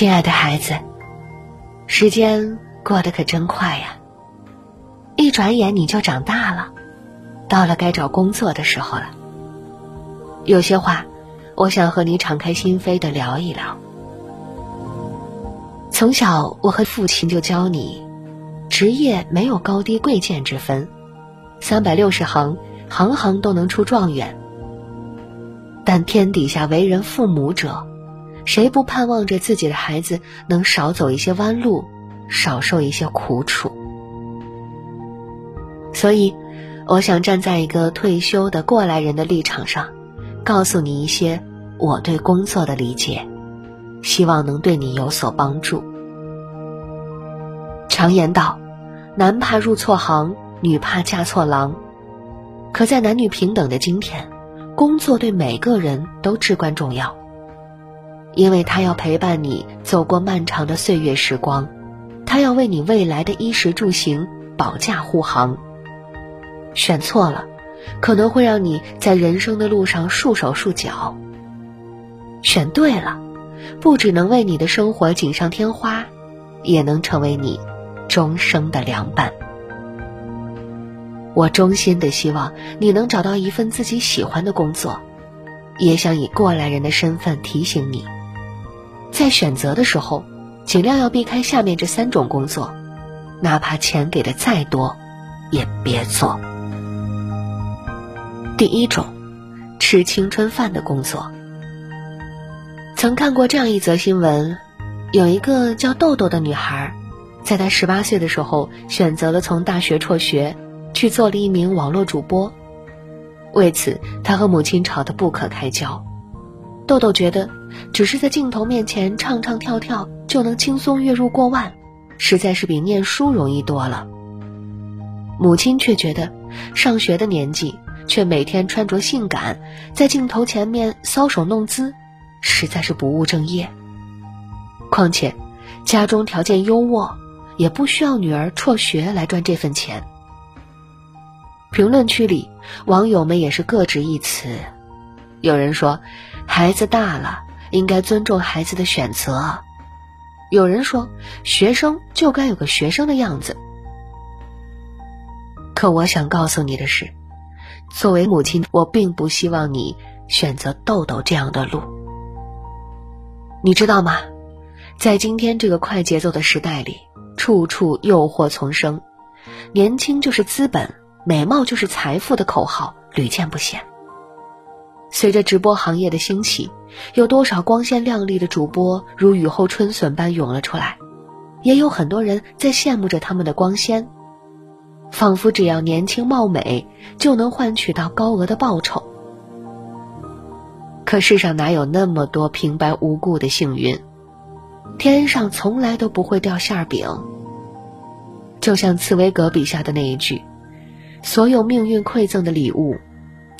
亲爱的孩子，时间过得可真快呀！一转眼你就长大了，到了该找工作的时候了。有些话，我想和你敞开心扉的聊一聊。从小，我和父亲就教你，职业没有高低贵贱之分，三百六十行，行行都能出状元。但天底下为人父母者，谁不盼望着自己的孩子能少走一些弯路，少受一些苦楚？所以，我想站在一个退休的过来人的立场上，告诉你一些我对工作的理解，希望能对你有所帮助。常言道，男怕入错行，女怕嫁错郎。可在男女平等的今天，工作对每个人都至关重要，因为他要陪伴你走过漫长的岁月时光，他要为你未来的衣食住行保驾护航。选错了，可能会让你在人生的路上束手束脚；选对了，不只能为你的生活锦上添花，也能成为你。终生的良伴。我衷心的希望你能找到一份自己喜欢的工作，也想以过来人的身份提醒你，在选择的时候，尽量要避开下面这三种工作，哪怕钱给的再多，也别做。第一种，吃青春饭的工作。曾看过这样一则新闻，有一个叫豆豆的女孩。在她十八岁的时候，选择了从大学辍学，去做了一名网络主播。为此，他和母亲吵得不可开交。豆豆觉得，只是在镜头面前唱唱跳跳就能轻松月入过万，实在是比念书容易多了。母亲却觉得，上学的年纪却每天穿着性感，在镜头前面搔首弄姿，实在是不务正业。况且，家中条件优渥。也不需要女儿辍学来赚这份钱。评论区里，网友们也是各执一词。有人说，孩子大了，应该尊重孩子的选择；有人说，学生就该有个学生的样子。可我想告诉你的是，作为母亲，我并不希望你选择豆豆这样的路。你知道吗？在今天这个快节奏的时代里。处处诱惑丛生，年轻就是资本，美貌就是财富的口号屡见不鲜。随着直播行业的兴起，有多少光鲜亮丽的主播如雨后春笋般涌了出来，也有很多人在羡慕着他们的光鲜，仿佛只要年轻貌美就能换取到高额的报酬。可世上哪有那么多平白无故的幸运？天上从来都不会掉馅儿饼。就像茨威格笔下的那一句：“所有命运馈赠的礼物，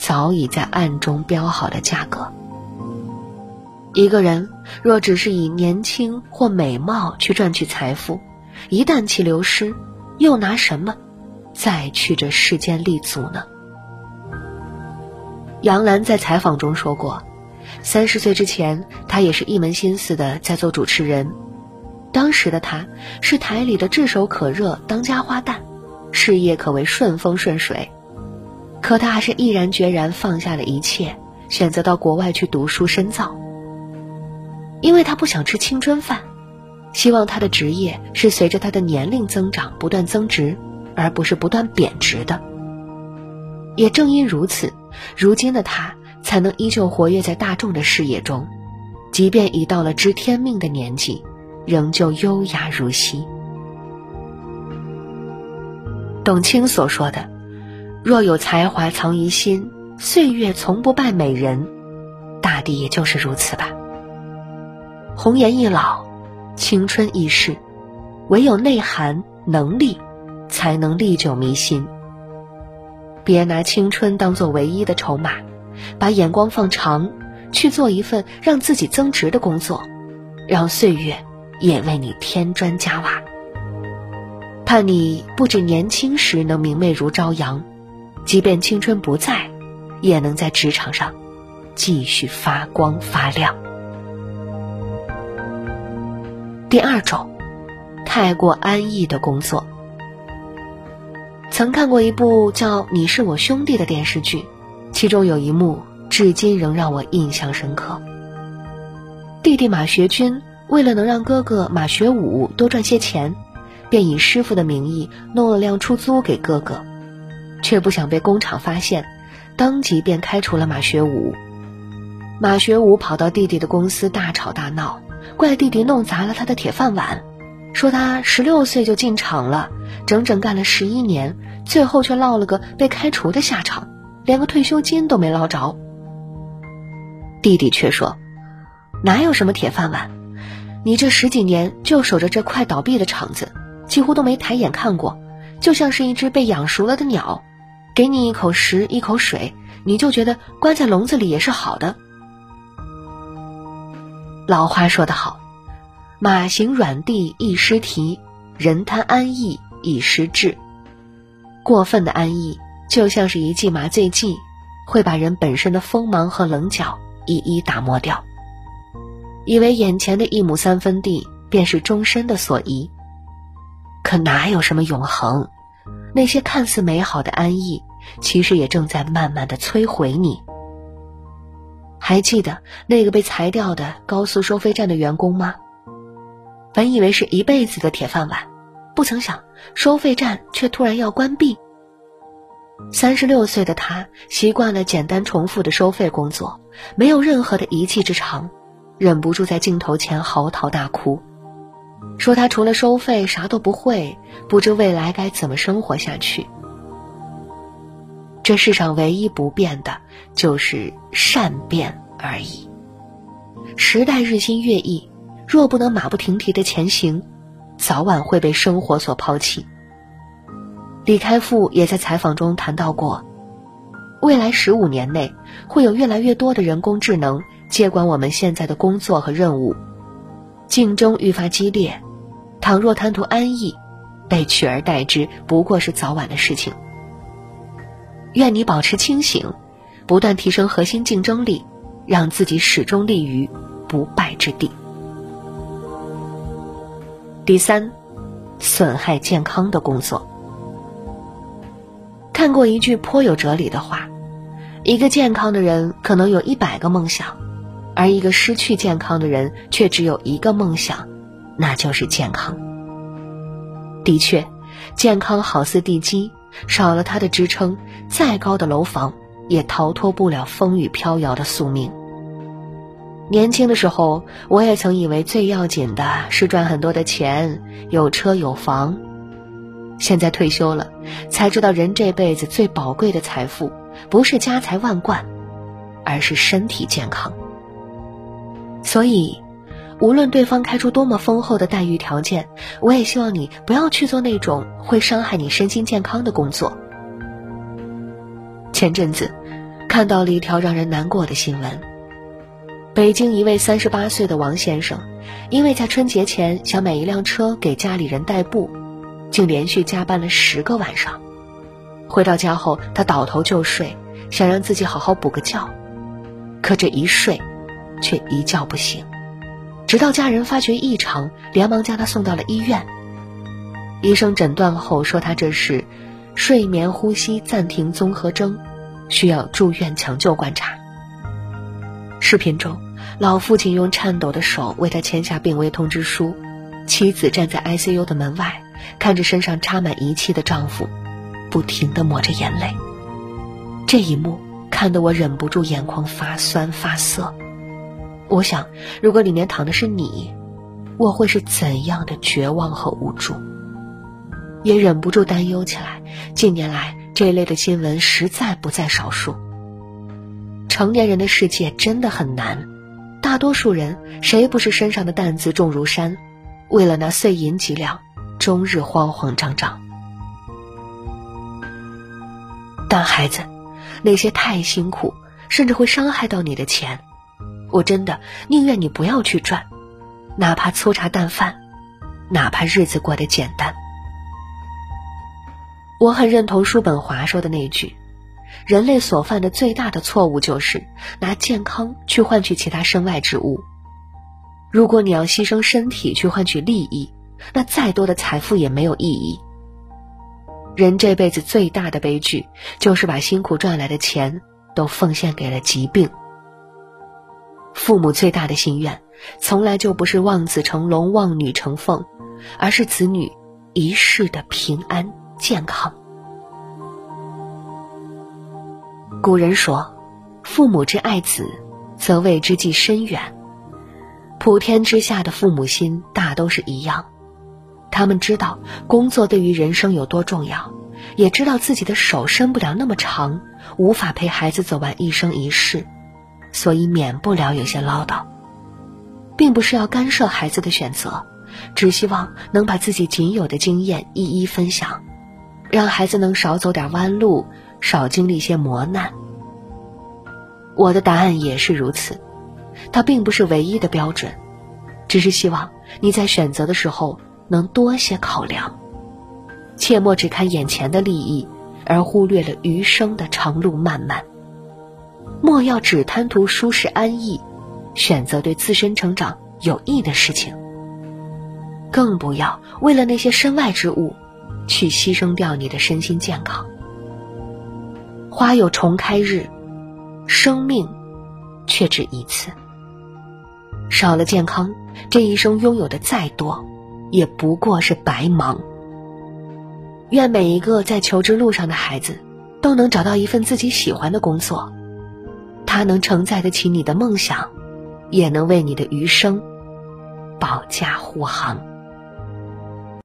早已在暗中标好了价格。”一个人若只是以年轻或美貌去赚取财富，一旦其流失，又拿什么再去这世间立足呢？杨澜在采访中说过。三十岁之前，她也是一门心思的在做主持人。当时的她是台里的炙手可热当家花旦，事业可谓顺风顺水。可他还是毅然决然放下了一切，选择到国外去读书深造。因为他不想吃青春饭，希望他的职业是随着他的年龄增长不断增值，而不是不断贬值的。也正因如此，如今的他。才能依旧活跃在大众的视野中，即便已到了知天命的年纪，仍旧优雅如昔。董卿所说的“若有才华藏于心，岁月从不败美人”，大抵也就是如此吧。红颜易老，青春易逝，唯有内涵能力，才能历久弥新。别拿青春当做唯一的筹码。把眼光放长，去做一份让自己增值的工作，让岁月也为你添砖加瓦。盼你不止年轻时能明媚如朝阳，即便青春不在，也能在职场上继续发光发亮。第二种，太过安逸的工作。曾看过一部叫《你是我兄弟》的电视剧，其中有一幕至今仍让我印象深刻。弟弟马学军为了能让哥哥马学武多赚些钱，便以师傅的名义弄了辆出租给哥哥，却不想被工厂发现，当即便开除了马学武。马学武跑到弟弟的公司大吵大闹，怪弟弟弄砸了他的铁饭碗。说他十六岁就进厂了，整整干了十一年，最后却落了个被开除的下场，连个退休金都没捞着。弟弟却说：“哪有什么铁饭碗？你这十几年就守着这快倒闭的厂子，几乎都没抬眼看过，就像是一只被养熟了的鸟，给你一口食一口水，你就觉得关在笼子里也是好的。”老话说得好。马行软地易失蹄，人贪安逸易失志。过分的安逸就像是一剂麻醉剂，会把人本身的锋芒和棱角一一打磨掉。以为眼前的一亩三分地便是终身的所依，可哪有什么永恒？那些看似美好的安逸，其实也正在慢慢的摧毁你。还记得那个被裁掉的高速收费站的员工吗？本以为是一辈子的铁饭碗，不曾想收费站却突然要关闭。三十六岁的他习惯了简单重复的收费工作，没有任何的一技之长，忍不住在镜头前嚎啕大哭，说他除了收费啥都不会，不知未来该怎么生活下去。这世上唯一不变的，就是善变而已。时代日新月异。若不能马不停蹄的前行，早晚会被生活所抛弃。李开复也在采访中谈到过，未来十五年内会有越来越多的人工智能接管我们现在的工作和任务，竞争愈发激烈。倘若贪图安逸，被取而代之不过是早晚的事情。愿你保持清醒，不断提升核心竞争力，让自己始终立于不败之地。第三，损害健康的工作。看过一句颇有哲理的话：一个健康的人可能有一百个梦想，而一个失去健康的人却只有一个梦想，那就是健康。的确，健康好似地基，少了它的支撑，再高的楼房也逃脱不了风雨飘摇的宿命。年轻的时候，我也曾以为最要紧的是赚很多的钱，有车有房。现在退休了，才知道人这辈子最宝贵的财富，不是家财万贯，而是身体健康。所以，无论对方开出多么丰厚的待遇条件，我也希望你不要去做那种会伤害你身心健康的工作。前阵子，看到了一条让人难过的新闻。北京一位三十八岁的王先生，因为在春节前想买一辆车给家里人代步，竟连续加班了十个晚上。回到家后，他倒头就睡，想让自己好好补个觉，可这一睡，却一觉不醒。直到家人发觉异常，连忙将他送到了医院。医生诊断后说他这是睡眠呼吸暂停综合征，需要住院抢救观察。视频中，老父亲用颤抖的手为他签下病危通知书，妻子站在 ICU 的门外，看着身上插满仪器的丈夫，不停地抹着眼泪。这一幕看得我忍不住眼眶发酸发涩。我想，如果里面躺的是你，我会是怎样的绝望和无助？也忍不住担忧起来。近年来，这一类的新闻实在不在少数。成年人的世界真的很难，大多数人谁不是身上的担子重如山，为了那碎银几两，终日慌慌张张。但孩子，那些太辛苦，甚至会伤害到你的钱，我真的宁愿你不要去赚，哪怕粗茶淡饭，哪怕日子过得简单。我很认同叔本华说的那句。人类所犯的最大的错误就是拿健康去换取其他身外之物。如果你要牺牲身体去换取利益，那再多的财富也没有意义。人这辈子最大的悲剧，就是把辛苦赚来的钱都奉献给了疾病。父母最大的心愿，从来就不是望子成龙、望女成凤，而是子女一世的平安健康。古人说：“父母之爱子，则为之计深远。”普天之下的父母心大都是一样，他们知道工作对于人生有多重要，也知道自己的手伸不了那么长，无法陪孩子走完一生一世，所以免不了有些唠叨，并不是要干涉孩子的选择，只希望能把自己仅有的经验一一分享，让孩子能少走点弯路，少经历些磨难。我的答案也是如此。它并不是唯一的标准，只是希望你在选择的时候能多些考量，切莫只看眼前的利益，而忽略了余生的长路漫漫。莫要只贪图舒适安逸，选择对自身成长有益的事情。更不要为了那些身外之物，去牺牲掉你的身心健康。花有重开日，生命却只一次。少了健康，这一生拥有的再多，也不过是白忙。愿每一个在求职路上的孩子，都能找到一份自己喜欢的工作，它能承载得起你的梦想，也能为你的余生保驾护航。